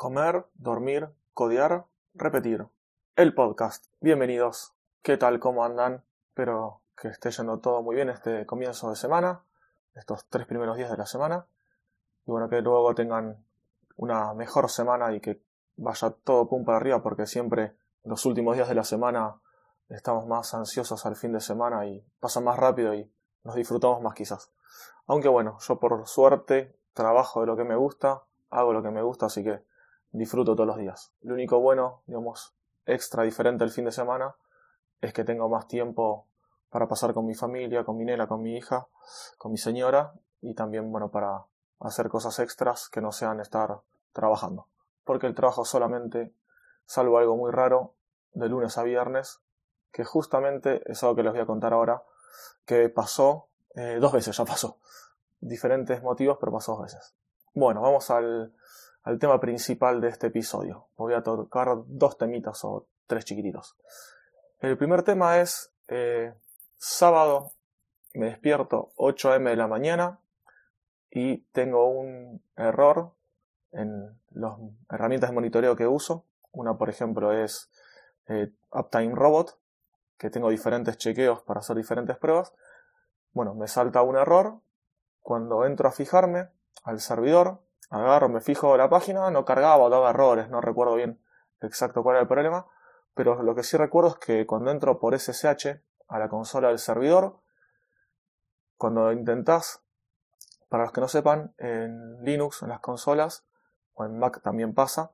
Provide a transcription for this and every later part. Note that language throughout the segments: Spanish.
Comer, dormir, codear, repetir. El podcast. Bienvenidos. ¿Qué tal? ¿Cómo andan? Espero que esté yendo todo muy bien este comienzo de semana, estos tres primeros días de la semana. Y bueno, que luego tengan una mejor semana y que vaya todo pum para arriba porque siempre los últimos días de la semana estamos más ansiosos al fin de semana y pasa más rápido y nos disfrutamos más quizás. Aunque bueno, yo por suerte trabajo de lo que me gusta, hago lo que me gusta, así que disfruto todos los días. Lo único bueno, digamos, extra diferente el fin de semana es que tengo más tiempo para pasar con mi familia, con mi nena, con mi hija, con mi señora y también, bueno, para hacer cosas extras que no sean estar trabajando. Porque el trabajo solamente, salvo algo muy raro, de lunes a viernes, que justamente es algo que les voy a contar ahora, que pasó eh, dos veces, ya pasó. Diferentes motivos, pero pasó dos veces. Bueno, vamos al, al tema principal de este episodio. Voy a tocar dos temitas o tres chiquititos. El primer tema es eh, sábado, me despierto 8 am de la mañana y tengo un error en las herramientas de monitoreo que uso. Una, por ejemplo, es eh, Uptime Robot, que tengo diferentes chequeos para hacer diferentes pruebas. Bueno, me salta un error. Cuando entro a fijarme al servidor, agarro, me fijo la página, no cargaba o daba errores, no recuerdo bien exacto cuál era el problema, pero lo que sí recuerdo es que cuando entro por SSH a la consola del servidor, cuando intentás, para los que no sepan, en Linux, en las consolas, o en Mac también pasa,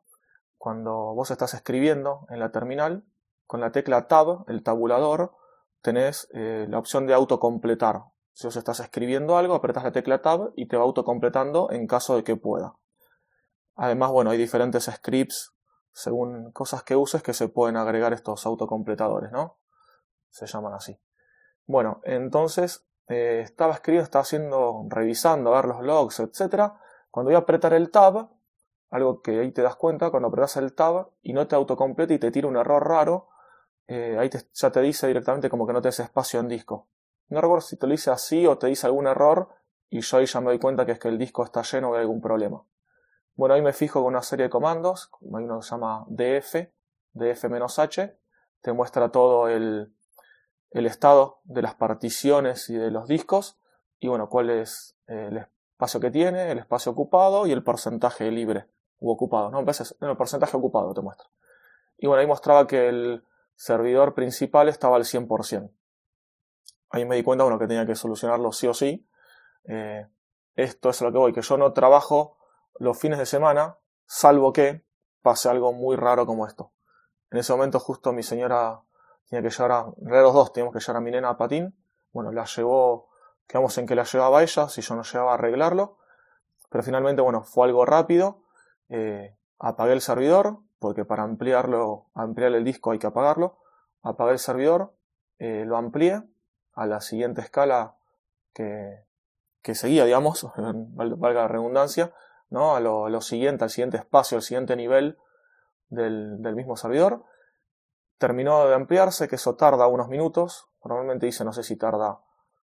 cuando vos estás escribiendo en la terminal, con la tecla Tab, el tabulador, tenés eh, la opción de autocompletar. Si vos estás escribiendo algo, apretas la tecla Tab y te va autocompletando en caso de que pueda. Además, bueno, hay diferentes scripts según cosas que uses que se pueden agregar estos autocompletadores, ¿no? Se llaman así. Bueno, entonces eh, estaba escribiendo, estaba haciendo, revisando, a ver los logs, etc. Cuando voy a apretar el tab, algo que ahí te das cuenta, cuando apretas el tab y no te autocompleta y te tira un error raro, eh, ahí ya te dice directamente como que no te des espacio en disco. No recuerdo si te lo dice así o te dice algún error y yo ahí ya me doy cuenta que es que el disco está lleno de algún problema. Bueno, ahí me fijo con una serie de comandos, hay uno que se llama df, df-h, te muestra todo el, estado de las particiones y de los discos y bueno, cuál es el espacio que tiene, el espacio ocupado y el porcentaje libre u ocupado, ¿no? el porcentaje ocupado te muestra. Y bueno, ahí mostraba que el servidor principal estaba al 100% ahí me di cuenta, bueno, que tenía que solucionarlo sí o sí. Eh, esto es a lo que voy, que yo no trabajo los fines de semana, salvo que pase algo muy raro como esto. En ese momento justo mi señora tenía que llevar a, en los dos teníamos que llevar a mi nena a patín. Bueno, la llevó, quedamos en que la llevaba ella, si yo no llegaba a arreglarlo. Pero finalmente, bueno, fue algo rápido. Eh, apagué el servidor, porque para ampliarlo, ampliar el disco hay que apagarlo. Apagué el servidor, eh, lo amplié a la siguiente escala que, que seguía, digamos, valga la redundancia, ¿no? A lo, siguiente, al siguiente espacio, al siguiente nivel del, del, mismo servidor. Terminó de ampliarse, que eso tarda unos minutos. Normalmente dice, no sé si tarda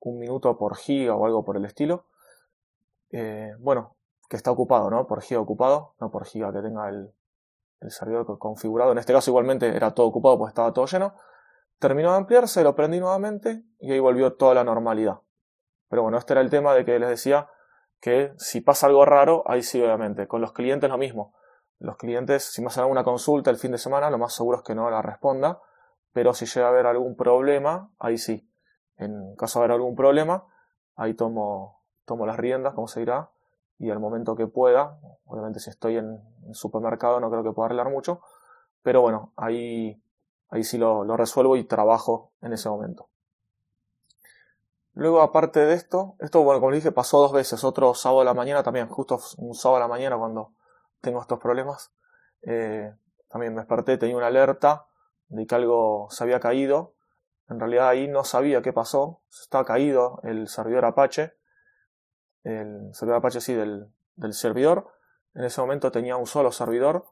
un minuto por giga o algo por el estilo. Eh, bueno, que está ocupado, ¿no? Por giga ocupado, no por giga que tenga el, el servidor configurado. En este caso igualmente era todo ocupado, pues estaba todo lleno. Terminó de ampliarse, lo prendí nuevamente y ahí volvió toda la normalidad. Pero bueno, este era el tema de que les decía que si pasa algo raro, ahí sí obviamente. Con los clientes lo mismo. Los clientes, si me hacen alguna consulta el fin de semana, lo más seguro es que no la responda. Pero si llega a haber algún problema, ahí sí. En caso de haber algún problema, ahí tomo, tomo las riendas, como se dirá, y al momento que pueda, obviamente si estoy en el supermercado no creo que pueda arreglar mucho, pero bueno, ahí Ahí sí lo, resuelvo y trabajo en ese momento. Luego, aparte de esto, esto, bueno, como dije, pasó dos veces. Otro sábado a la mañana también, justo un sábado a la mañana cuando tengo estos problemas. Eh, también me desperté, tenía una alerta de que algo se había caído. En realidad ahí no sabía qué pasó. Estaba caído el servidor Apache. El servidor Apache sí del, del servidor. En ese momento tenía un solo servidor.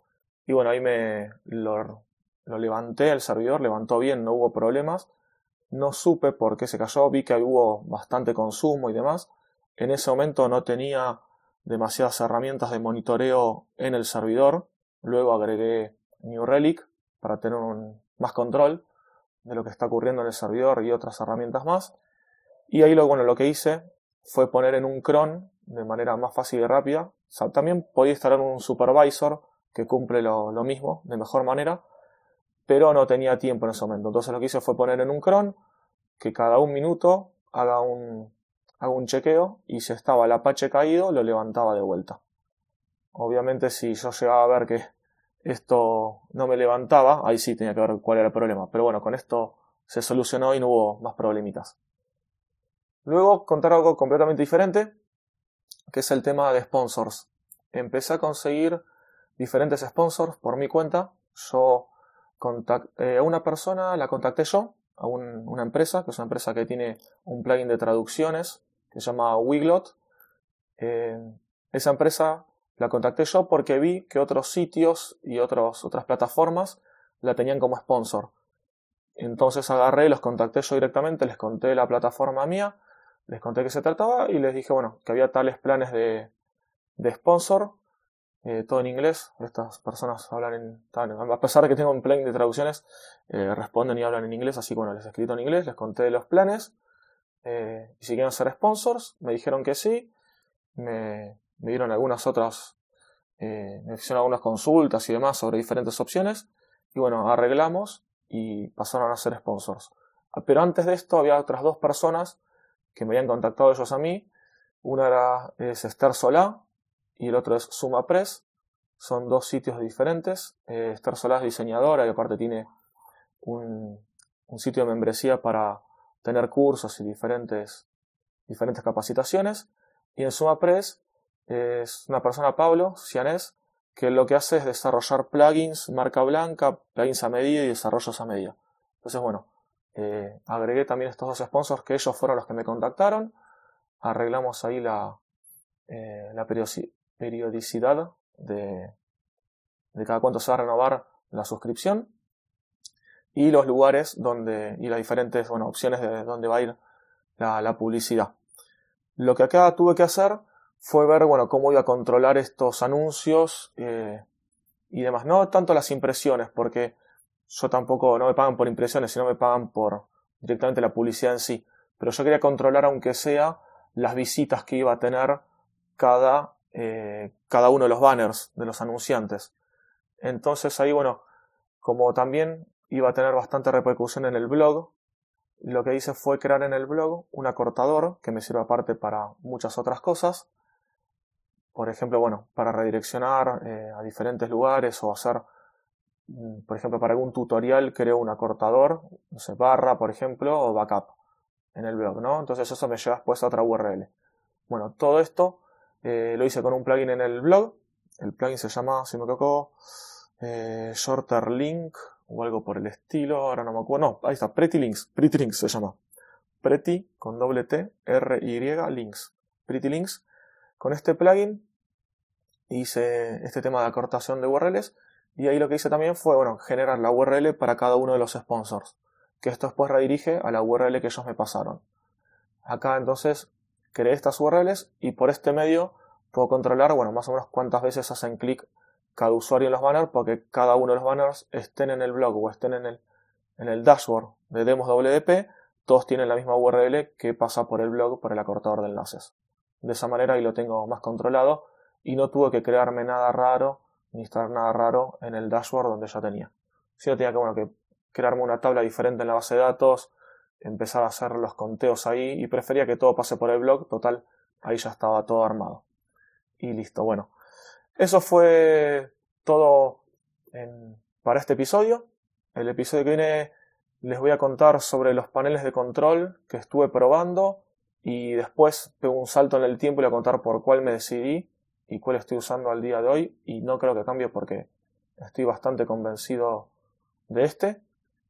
Y bueno, ahí me lo, lo levanté, el servidor levantó bien, no hubo problemas. No supe por qué se cayó, vi que hubo bastante consumo y demás. En ese momento no tenía demasiadas herramientas de monitoreo en el servidor, Luego agregué New Relic para tener más control de lo que está ocurriendo en el servidor y otras herramientas más. Y ahí lo, bueno, lo que hice fue poner en un cron de manera más fácil y rápida. también podía instalar un supervisor que cumple lo, mismo de mejor manera, pero no tenía tiempo en ese momento. Entonces lo que hice fue poner en un cron que cada un minuto haga un, haga un chequeo y si estaba el Apache caído lo levantaba de vuelta. Obviamente si yo llegaba a ver que esto no me levantaba, ahí sí tenía que ver cuál era el problema. Pero bueno, con esto se solucionó y no hubo más problemitas. Luego contar algo completamente diferente, que es el tema de sponsors. Empecé a conseguir diferentes sponsors por mi cuenta. Yo eh, a una persona la contacté yo, a una empresa, que es una empresa que tiene un plugin de traducciones que se llama Wiglot. Eh, esa empresa la contacté yo porque vi que otros sitios y otras plataformas la tenían como sponsor. Entonces agarré, los contacté yo directamente, les conté la plataforma mía, les conté qué se trataba y les dije, bueno, que había tales planes de, de sponsor, eh, todo en inglés. Estas personas hablan en. A pesar de que tengo un plan de traducciones, eh, responden y hablan en inglés, así que bueno, les he escrito en inglés, les conté los planes. Eh, y si quieren ser sponsors, me dijeron que sí. Me, me dieron algunas otras, eh, me hicieron algunas consultas y demás sobre diferentes opciones. Y bueno, arreglamos y pasaron a ser sponsors. Pero antes de esto había otras dos personas que me habían contactado ellos a mí. Una era es Esther Solá y el otro es SumaPress. Son dos sitios diferentes. Eh, Esther es diseñadora y aparte tiene un, un, sitio de membresía para tener cursos y diferentes, diferentes capacitaciones. Y en SumaPress es una persona, Pablo Cianés, que lo que hace es desarrollar plugins marca blanca, plugins a medida y desarrollos a medida. Entonces, bueno, eh, agregué también estos dos sponsors que ellos fueron los que me contactaron. Arreglamos ahí la, eh, la periodicidad de, cada cuánto se va a renovar la suscripción y los lugares donde y las diferentes bueno, opciones de dónde va a ir la, la publicidad. Lo que acá tuve que hacer fue ver, bueno, cómo iba a controlar estos anuncios eh, y demás. No tanto las impresiones, porque yo tampoco, no me pagan por impresiones, sino me pagan por directamente la publicidad en sí. Pero yo quería controlar, aunque sea, las visitas que iba a tener cada, eh, cada uno de los banners de los anunciantes. Entonces ahí, bueno, como también iba a tener bastante repercusión en el blog, lo que hice fue crear en el blog un acortador que me sirve aparte para muchas otras cosas por ejemplo, bueno, para redireccionar eh, a diferentes lugares o hacer, mm, por ejemplo, para algún tutorial creo un acortador, no sé, barra, por ejemplo, o backup en el blog, ¿no? Entonces eso me lleva después a otra URL. Bueno, todo esto eh, lo hice con un plugin en el blog. El plugin se llama, si me equivoco, eh, Shorter Link o algo por el estilo. Ahora no me acuerdo. No, ahí está, Pretty Links. Pretty Links se llama. Pretty con doble T, R, Y, Links. Pretty Links. Con este plugin hice este tema de acortación de URLs y ahí lo que hice también fue bueno, generar la URL para cada uno de los sponsors, que esto después redirige a la URL que ellos me pasaron. Acá entonces creé estas URLs y por este medio puedo controlar bueno, más o menos cuántas veces hacen clic cada usuario en los banners porque cada uno de los banners estén en el blog o estén en el, en el dashboard de demos WP, todos tienen la misma URL que pasa por el blog por el acortador de enlaces. De esa manera ahí lo tengo más controlado y no tuve que crearme nada raro ni instalar nada raro en el dashboard donde ya tenía. Si no tenía que, bueno, que crearme una tabla diferente en la base de datos, empezar a hacer los conteos ahí y prefería que todo pase por el blog, total, ahí ya estaba todo armado. Y listo, bueno. Eso fue todo para este episodio. El episodio que viene les voy a contar sobre los paneles de control que estuve probando y después pego un salto en el tiempo y voy a contar por cuál me decidí y cuál estoy usando al día de hoy y no creo que cambie porque estoy bastante convencido de este,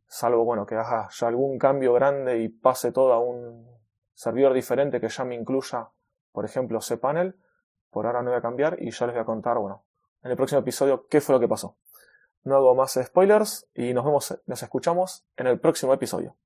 salvo bueno que haga ya algún cambio grande y pase todo a un servidor diferente que ya me incluya, por ejemplo, cPanel, por ahora no voy a cambiar y ya les voy a contar, bueno, en el próximo episodio qué fue lo que pasó. No hago más spoilers y nos vemos, nos escuchamos en el próximo episodio.